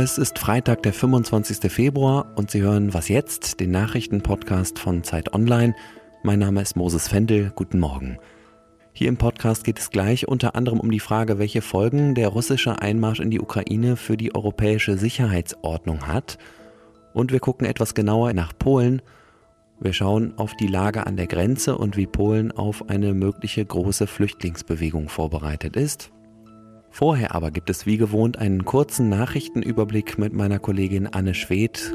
Es ist Freitag, der 25. Februar und Sie hören Was jetzt, den Nachrichtenpodcast von Zeit Online. Mein Name ist Moses Fendel. Guten Morgen. Hier im Podcast geht es gleich unter anderem um die Frage, welche Folgen der russische Einmarsch in die Ukraine für die europäische Sicherheitsordnung hat. Und wir gucken etwas genauer nach Polen. Wir schauen auf die Lage an der Grenze und wie Polen auf eine mögliche große Flüchtlingsbewegung vorbereitet ist. Vorher aber gibt es wie gewohnt einen kurzen Nachrichtenüberblick mit meiner Kollegin Anne Schwedt.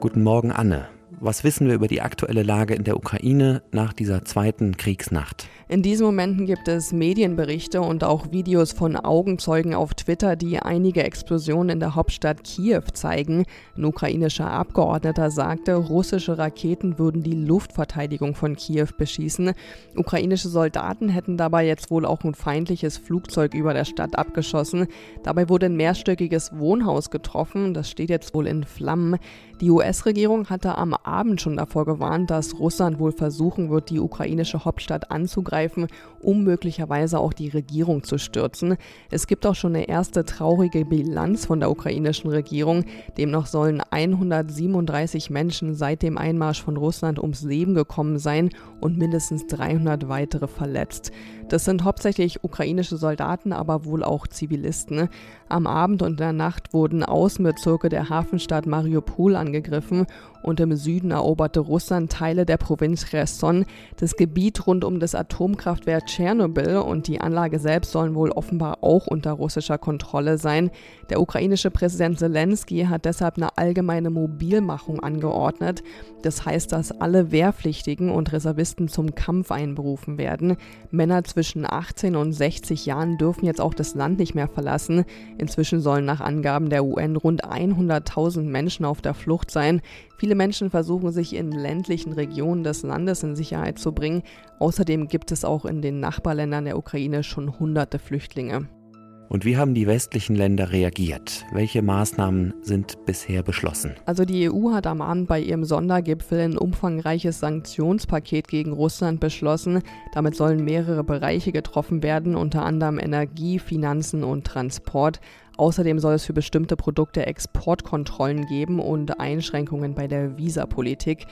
Guten Morgen, Anne. Was wissen wir über die aktuelle Lage in der Ukraine nach dieser zweiten Kriegsnacht? In diesen Momenten gibt es Medienberichte und auch Videos von Augenzeugen auf Twitter, die einige Explosionen in der Hauptstadt Kiew zeigen. Ein ukrainischer Abgeordneter sagte, russische Raketen würden die Luftverteidigung von Kiew beschießen. Ukrainische Soldaten hätten dabei jetzt wohl auch ein feindliches Flugzeug über der Stadt abgeschossen. Dabei wurde ein mehrstöckiges Wohnhaus getroffen. Das steht jetzt wohl in Flammen. Die US-Regierung hatte am Abend schon davor gewarnt, dass Russland wohl versuchen wird, die ukrainische Hauptstadt anzugreifen, um möglicherweise auch die Regierung zu stürzen. Es gibt auch schon eine erste traurige Bilanz von der ukrainischen Regierung. Demnach sollen 137 Menschen seit dem Einmarsch von Russland ums Leben gekommen sein und mindestens 300 weitere verletzt. Das sind hauptsächlich ukrainische Soldaten, aber wohl auch Zivilisten. Am Abend und in der Nacht wurden Außenbezirke der Hafenstadt Mariupol angegriffen und im Süden eroberte Russland Teile der Provinz Cherson, das Gebiet rund um das Atomkraftwerk Tschernobyl und die Anlage selbst sollen wohl offenbar auch unter russischer Kontrolle sein. Der ukrainische Präsident Zelensky hat deshalb eine allgemeine Mobilmachung angeordnet. Das heißt, dass alle Wehrpflichtigen und Reservisten zum Kampf einberufen werden. Männer zwischen 18 und 60 Jahren dürfen jetzt auch das Land nicht mehr verlassen. Inzwischen sollen nach Angaben der UN rund 100.000 Menschen auf der Flucht sein. Viele Menschen versuchen sich in ländlichen Regionen des Landes in Sicherheit zu bringen. Außerdem gibt es auch in den Nachbarländern der Ukraine schon hunderte Flüchtlinge. Und wie haben die westlichen Länder reagiert? Welche Maßnahmen sind bisher beschlossen? Also die EU hat am Abend bei ihrem Sondergipfel ein umfangreiches Sanktionspaket gegen Russland beschlossen. Damit sollen mehrere Bereiche getroffen werden, unter anderem Energie, Finanzen und Transport. Außerdem soll es für bestimmte Produkte Exportkontrollen geben und Einschränkungen bei der Visapolitik.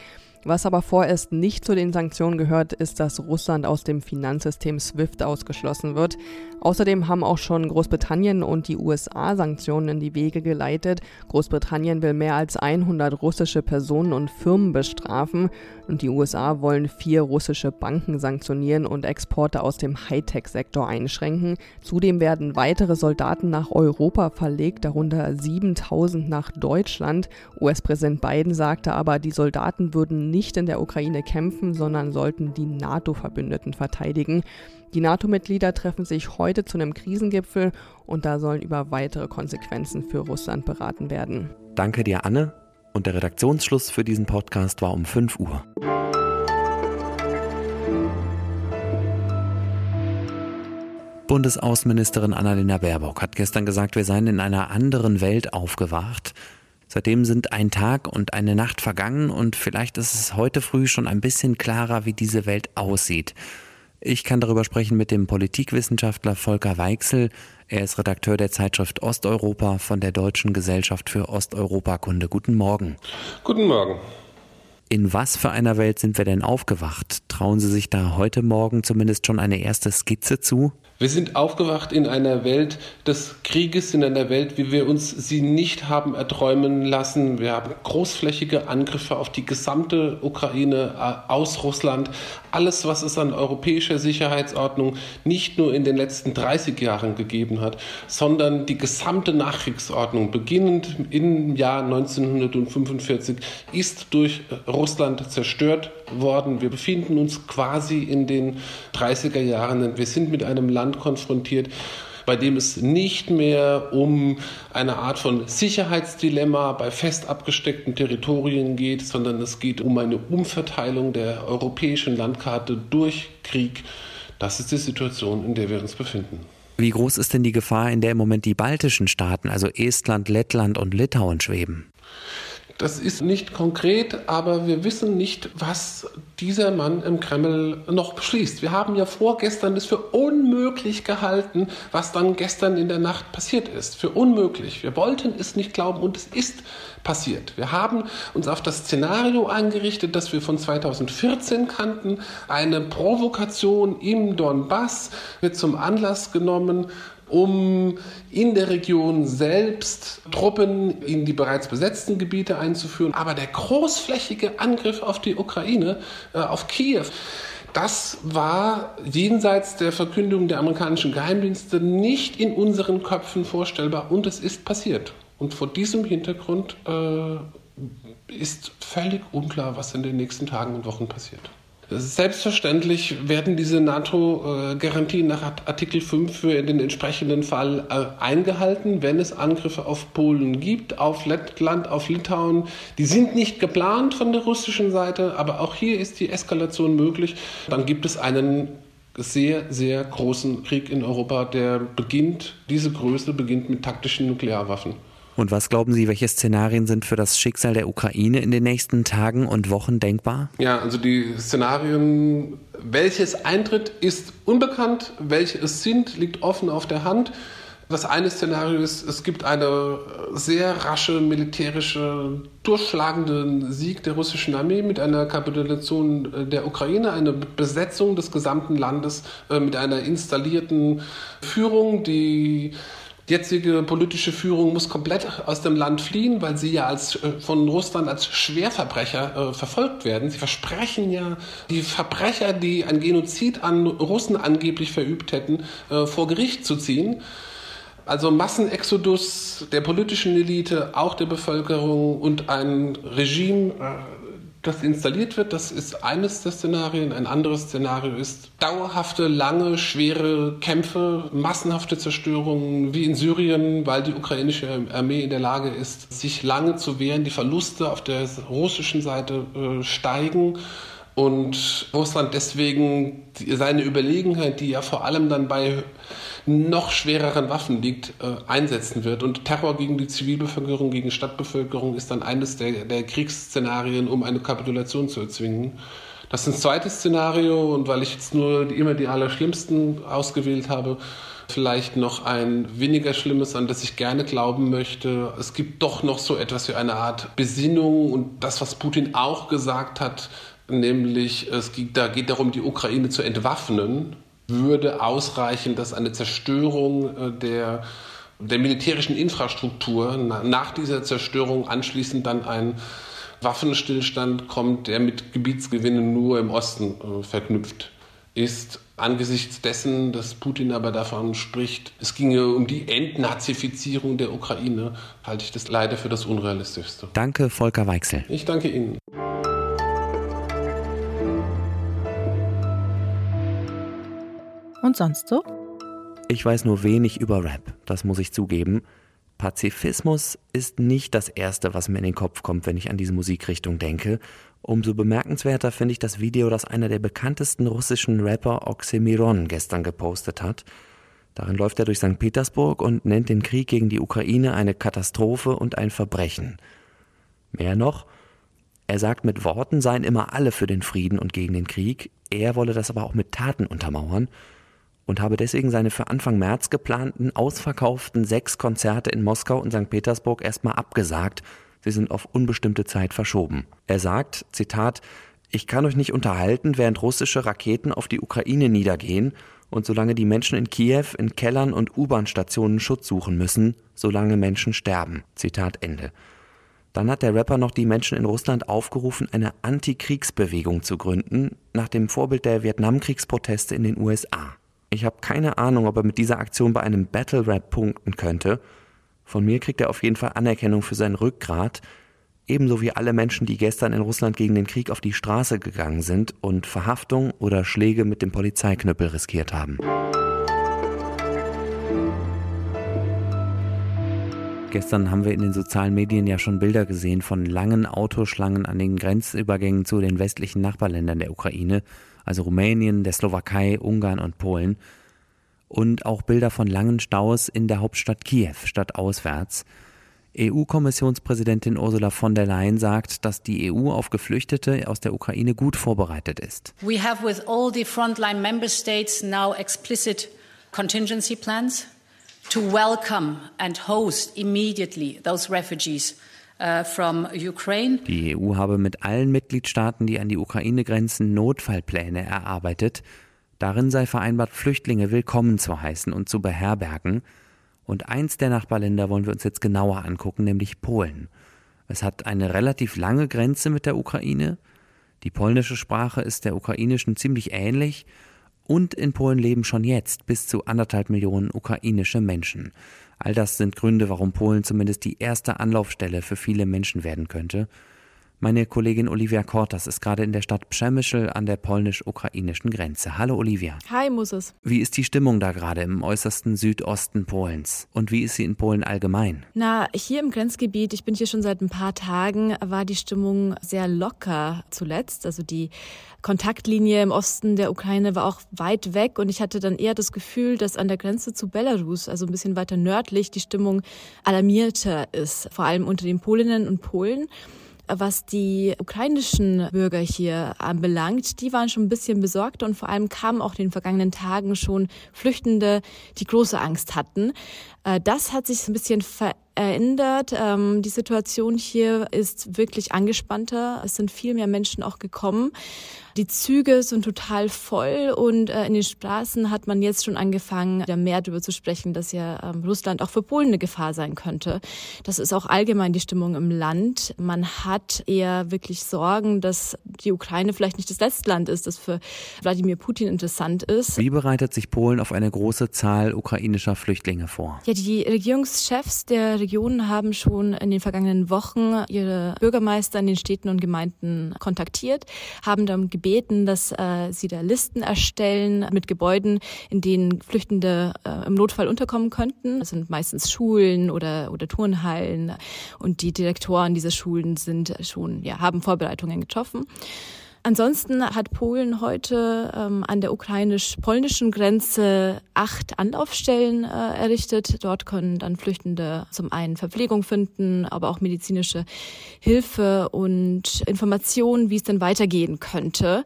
Was aber vorerst nicht zu den Sanktionen gehört, ist, dass Russland aus dem Finanzsystem SWIFT ausgeschlossen wird. Außerdem haben auch schon Großbritannien und die USA Sanktionen in die Wege geleitet. Großbritannien will mehr als 100 russische Personen und Firmen bestrafen und die USA wollen vier russische Banken sanktionieren und Exporte aus dem Hightech-Sektor einschränken. Zudem werden weitere Soldaten nach Europa verlegt, darunter 7000 nach Deutschland. US-Präsident Biden sagte aber, die Soldaten würden nicht in der Ukraine kämpfen, sondern sollten die NATO-Verbündeten verteidigen. Die NATO-Mitglieder treffen sich heute zu einem Krisengipfel und da sollen über weitere Konsequenzen für Russland beraten werden. Danke dir, Anne. Und der Redaktionsschluss für diesen Podcast war um 5 Uhr. Bundesaußenministerin Annalena Baerbock hat gestern gesagt, wir seien in einer anderen Welt aufgewacht. Seitdem sind ein Tag und eine Nacht vergangen und vielleicht ist es heute früh schon ein bisschen klarer, wie diese Welt aussieht. Ich kann darüber sprechen mit dem Politikwissenschaftler Volker Weichsel. Er ist Redakteur der Zeitschrift Osteuropa von der Deutschen Gesellschaft für Osteuropakunde. Guten Morgen. Guten Morgen. In was für einer Welt sind wir denn aufgewacht? Trauen Sie sich da heute Morgen zumindest schon eine erste Skizze zu? Wir sind aufgewacht in einer Welt des Krieges, in einer Welt, wie wir uns sie nicht haben erträumen lassen. Wir haben großflächige Angriffe auf die gesamte Ukraine äh, aus Russland. Alles, was es an europäischer Sicherheitsordnung nicht nur in den letzten 30 Jahren gegeben hat, sondern die gesamte Nachkriegsordnung, beginnend im Jahr 1945, ist durch Russland zerstört worden. Wir befinden uns quasi in den 30er Jahren. Wir sind mit einem Land konfrontiert, bei dem es nicht mehr um eine Art von Sicherheitsdilemma bei fest abgesteckten Territorien geht, sondern es geht um eine Umverteilung der europäischen Landkarte durch Krieg. Das ist die Situation, in der wir uns befinden. Wie groß ist denn die Gefahr, in der im Moment die baltischen Staaten, also Estland, Lettland und Litauen schweben? Das ist nicht konkret, aber wir wissen nicht, was dieser Mann im Kreml noch beschließt. Wir haben ja vorgestern es für unmöglich gehalten, was dann gestern in der Nacht passiert ist. Für unmöglich. Wir wollten es nicht glauben und es ist passiert. Wir haben uns auf das Szenario eingerichtet, das wir von 2014 kannten. Eine Provokation im Donbass wird zum Anlass genommen, um in der Region selbst Truppen in die bereits besetzten Gebiete einzuführen. Aber der großflächige Angriff auf die Ukraine, auf Kiew, das war jenseits der Verkündung der amerikanischen Geheimdienste nicht in unseren Köpfen vorstellbar und es ist passiert. Und vor diesem Hintergrund äh, ist völlig unklar, was in den nächsten Tagen und Wochen passiert. Selbstverständlich werden diese NATO-Garantien nach Artikel 5 für den entsprechenden Fall äh, eingehalten, wenn es Angriffe auf Polen gibt, auf Lettland, auf Litauen. Die sind nicht geplant von der russischen Seite, aber auch hier ist die Eskalation möglich. Dann gibt es einen sehr, sehr großen Krieg in Europa, der beginnt, diese Größe beginnt mit taktischen Nuklearwaffen. Und was glauben Sie, welche Szenarien sind für das Schicksal der Ukraine in den nächsten Tagen und Wochen denkbar? Ja, also die Szenarien, welches eintritt, ist unbekannt. Welche es sind, liegt offen auf der Hand. Das eine Szenario ist, es gibt einen sehr rasche militärische, durchschlagenden Sieg der russischen Armee mit einer Kapitulation der Ukraine, eine Besetzung des gesamten Landes äh, mit einer installierten Führung, die die jetzige politische Führung muss komplett aus dem Land fliehen, weil sie ja als, äh, von Russland als Schwerverbrecher äh, verfolgt werden. Sie versprechen ja, die Verbrecher, die ein Genozid an Russen angeblich verübt hätten, äh, vor Gericht zu ziehen. Also Massenexodus der politischen Elite, auch der Bevölkerung und ein Regime, äh, das installiert wird. Das ist eines der Szenarien. Ein anderes Szenario ist dauerhafte, lange, schwere Kämpfe, massenhafte Zerstörungen wie in Syrien, weil die ukrainische Armee in der Lage ist, sich lange zu wehren. Die Verluste auf der russischen Seite äh, steigen und Russland deswegen seine Überlegenheit, die ja vor allem dann bei noch schwereren Waffen liegt, äh, einsetzen wird. Und Terror gegen die Zivilbevölkerung, gegen Stadtbevölkerung ist dann eines der, der Kriegsszenarien, um eine Kapitulation zu erzwingen. Das ist ein zweites Szenario und weil ich jetzt nur immer die allerschlimmsten ausgewählt habe, vielleicht noch ein weniger schlimmes, an das ich gerne glauben möchte. Es gibt doch noch so etwas wie eine Art Besinnung und das, was Putin auch gesagt hat, nämlich es geht, da geht darum, die Ukraine zu entwaffnen würde ausreichen, dass eine Zerstörung äh, der, der militärischen Infrastruktur nach dieser Zerstörung anschließend dann ein Waffenstillstand kommt, der mit Gebietsgewinnen nur im Osten äh, verknüpft ist. Angesichts dessen, dass Putin aber davon spricht, es ginge um die Entnazifizierung der Ukraine, halte ich das leider für das Unrealistischste. Danke, Volker Weichsel. Ich danke Ihnen. Und sonst so? Ich weiß nur wenig über Rap, das muss ich zugeben. Pazifismus ist nicht das Erste, was mir in den Kopf kommt, wenn ich an diese Musikrichtung denke. Umso bemerkenswerter finde ich das Video, das einer der bekanntesten russischen Rapper Oxymiron gestern gepostet hat. Darin läuft er durch St. Petersburg und nennt den Krieg gegen die Ukraine eine Katastrophe und ein Verbrechen. Mehr noch, er sagt, mit Worten seien immer alle für den Frieden und gegen den Krieg, er wolle das aber auch mit Taten untermauern und habe deswegen seine für Anfang März geplanten, ausverkauften sechs Konzerte in Moskau und St. Petersburg erstmal abgesagt. Sie sind auf unbestimmte Zeit verschoben. Er sagt, Zitat, ich kann euch nicht unterhalten, während russische Raketen auf die Ukraine niedergehen und solange die Menschen in Kiew in Kellern und U-Bahn-Stationen Schutz suchen müssen, solange Menschen sterben. Zitat Ende. Dann hat der Rapper noch die Menschen in Russland aufgerufen, eine Antikriegsbewegung zu gründen, nach dem Vorbild der Vietnamkriegsproteste in den USA. Ich habe keine Ahnung, ob er mit dieser Aktion bei einem Battle Rap punkten könnte. Von mir kriegt er auf jeden Fall Anerkennung für sein Rückgrat, ebenso wie alle Menschen, die gestern in Russland gegen den Krieg auf die Straße gegangen sind und Verhaftung oder Schläge mit dem Polizeiknüppel riskiert haben. Gestern haben wir in den sozialen Medien ja schon Bilder gesehen von langen Autoschlangen an den Grenzübergängen zu den westlichen Nachbarländern der Ukraine also Rumänien, der Slowakei, Ungarn und Polen. Und auch Bilder von langen Staus in der Hauptstadt Kiew, stadtauswärts. EU-Kommissionspräsidentin Ursula von der Leyen sagt, dass die EU auf Geflüchtete aus der Ukraine gut vorbereitet ist. We have with all the frontline member states now explicit contingency plans to welcome and host immediately those refugees uh. Die EU habe mit allen Mitgliedstaaten, die an die Ukraine grenzen, Notfallpläne erarbeitet. Darin sei vereinbart, Flüchtlinge willkommen zu heißen und zu beherbergen. Und eins der Nachbarländer wollen wir uns jetzt genauer angucken, nämlich Polen. Es hat eine relativ lange Grenze mit der Ukraine. Die polnische Sprache ist der ukrainischen ziemlich ähnlich. Und in Polen leben schon jetzt bis zu anderthalb Millionen ukrainische Menschen. All das sind Gründe, warum Polen zumindest die erste Anlaufstelle für viele Menschen werden könnte. Meine Kollegin Olivia Kortas ist gerade in der Stadt Przemyśl an der polnisch-ukrainischen Grenze. Hallo Olivia. Hi Moses. Wie ist die Stimmung da gerade im äußersten Südosten Polens? Und wie ist sie in Polen allgemein? Na, hier im Grenzgebiet, ich bin hier schon seit ein paar Tagen, war die Stimmung sehr locker zuletzt. Also die Kontaktlinie im Osten der Ukraine war auch weit weg und ich hatte dann eher das Gefühl, dass an der Grenze zu Belarus, also ein bisschen weiter nördlich, die Stimmung alarmierter ist, vor allem unter den Polinnen und Polen. Was die ukrainischen Bürger hier anbelangt, die waren schon ein bisschen besorgt und vor allem kamen auch in den vergangenen Tagen schon Flüchtende, die große Angst hatten. Äh, das hat sich ein bisschen verändert. Ähm, die Situation hier ist wirklich angespannter. Es sind viel mehr Menschen auch gekommen. Die Züge sind total voll und äh, in den Straßen hat man jetzt schon angefangen, da mehr darüber zu sprechen, dass ja ähm, Russland auch für Polen eine Gefahr sein könnte. Das ist auch allgemein die Stimmung im Land. Man hat eher wirklich Sorgen, dass die Ukraine vielleicht nicht das letzte Land ist, das für Wladimir Putin interessant ist. Wie bereitet sich Polen auf eine große Zahl ukrainischer Flüchtlinge vor? Ja, die Regierungschefs der Regionen haben schon in den vergangenen Wochen ihre Bürgermeister in den Städten und Gemeinden kontaktiert, haben dann gebeten, gebeten, dass äh, sie da Listen erstellen mit Gebäuden, in denen Flüchtende äh, im Notfall unterkommen könnten. Das sind meistens Schulen oder, oder Turnhallen. Und die Direktoren dieser Schulen sind schon, ja, haben Vorbereitungen getroffen. Ansonsten hat Polen heute ähm, an der ukrainisch-polnischen Grenze acht Anlaufstellen äh, errichtet. Dort können dann Flüchtende zum einen Verpflegung finden, aber auch medizinische Hilfe und Informationen, wie es denn weitergehen könnte.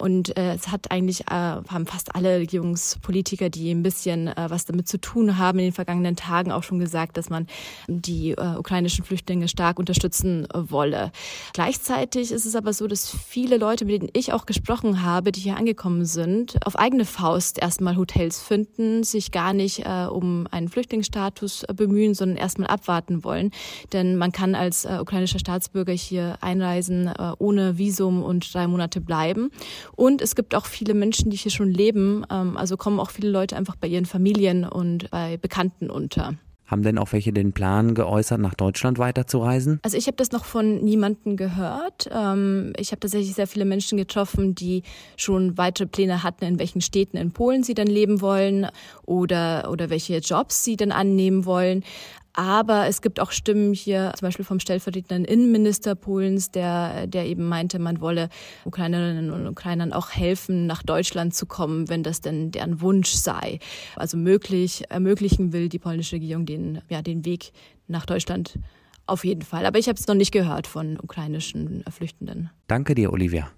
Und äh, es hat eigentlich, äh, haben fast alle Regierungspolitiker, die ein bisschen äh, was damit zu tun haben, in den vergangenen Tagen auch schon gesagt, dass man die äh, ukrainischen Flüchtlinge stark unterstützen äh, wolle. Gleichzeitig ist es aber so, dass viele Leute, mit denen ich auch gesprochen habe, die hier angekommen sind, auf eigene Faust erstmal Hotels finden, sich gar nicht äh, um einen Flüchtlingsstatus äh, bemühen, sondern erstmal abwarten wollen. Denn man kann als äh, ukrainischer Staatsbürger hier einreisen, äh, ohne Visum und drei Monate bleiben. Und es gibt auch viele Menschen, die hier schon leben. Ähm, also kommen auch viele Leute einfach bei ihren Familien und bei Bekannten unter. Haben denn auch welche den Plan geäußert, nach Deutschland weiterzureisen? Also ich habe das noch von niemandem gehört. Ähm, ich habe tatsächlich sehr viele Menschen getroffen, die schon weitere Pläne hatten, in welchen Städten in Polen sie dann leben wollen oder, oder welche Jobs sie dann annehmen wollen. Aber es gibt auch Stimmen hier, zum Beispiel vom stellvertretenden Innenminister Polens, der, der eben meinte, man wolle Ukrainerinnen und Ukrainern auch helfen, nach Deutschland zu kommen, wenn das denn deren Wunsch sei. Also möglich, ermöglichen will die polnische Regierung den, ja, den Weg nach Deutschland auf jeden Fall. Aber ich habe es noch nicht gehört von ukrainischen Flüchtenden. Danke dir, Olivia.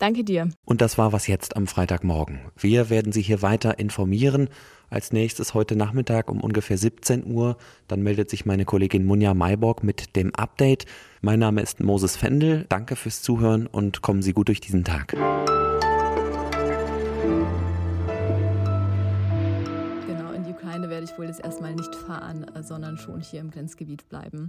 Danke dir. Und das war was jetzt am Freitagmorgen. Wir werden Sie hier weiter informieren. Als nächstes heute Nachmittag um ungefähr 17 Uhr. Dann meldet sich meine Kollegin Munja Mayborg mit dem Update. Mein Name ist Moses Fendel. Danke fürs Zuhören und kommen Sie gut durch diesen Tag. Genau, in die Ukraine werde ich wohl jetzt erstmal nicht fahren, sondern schon hier im Grenzgebiet bleiben.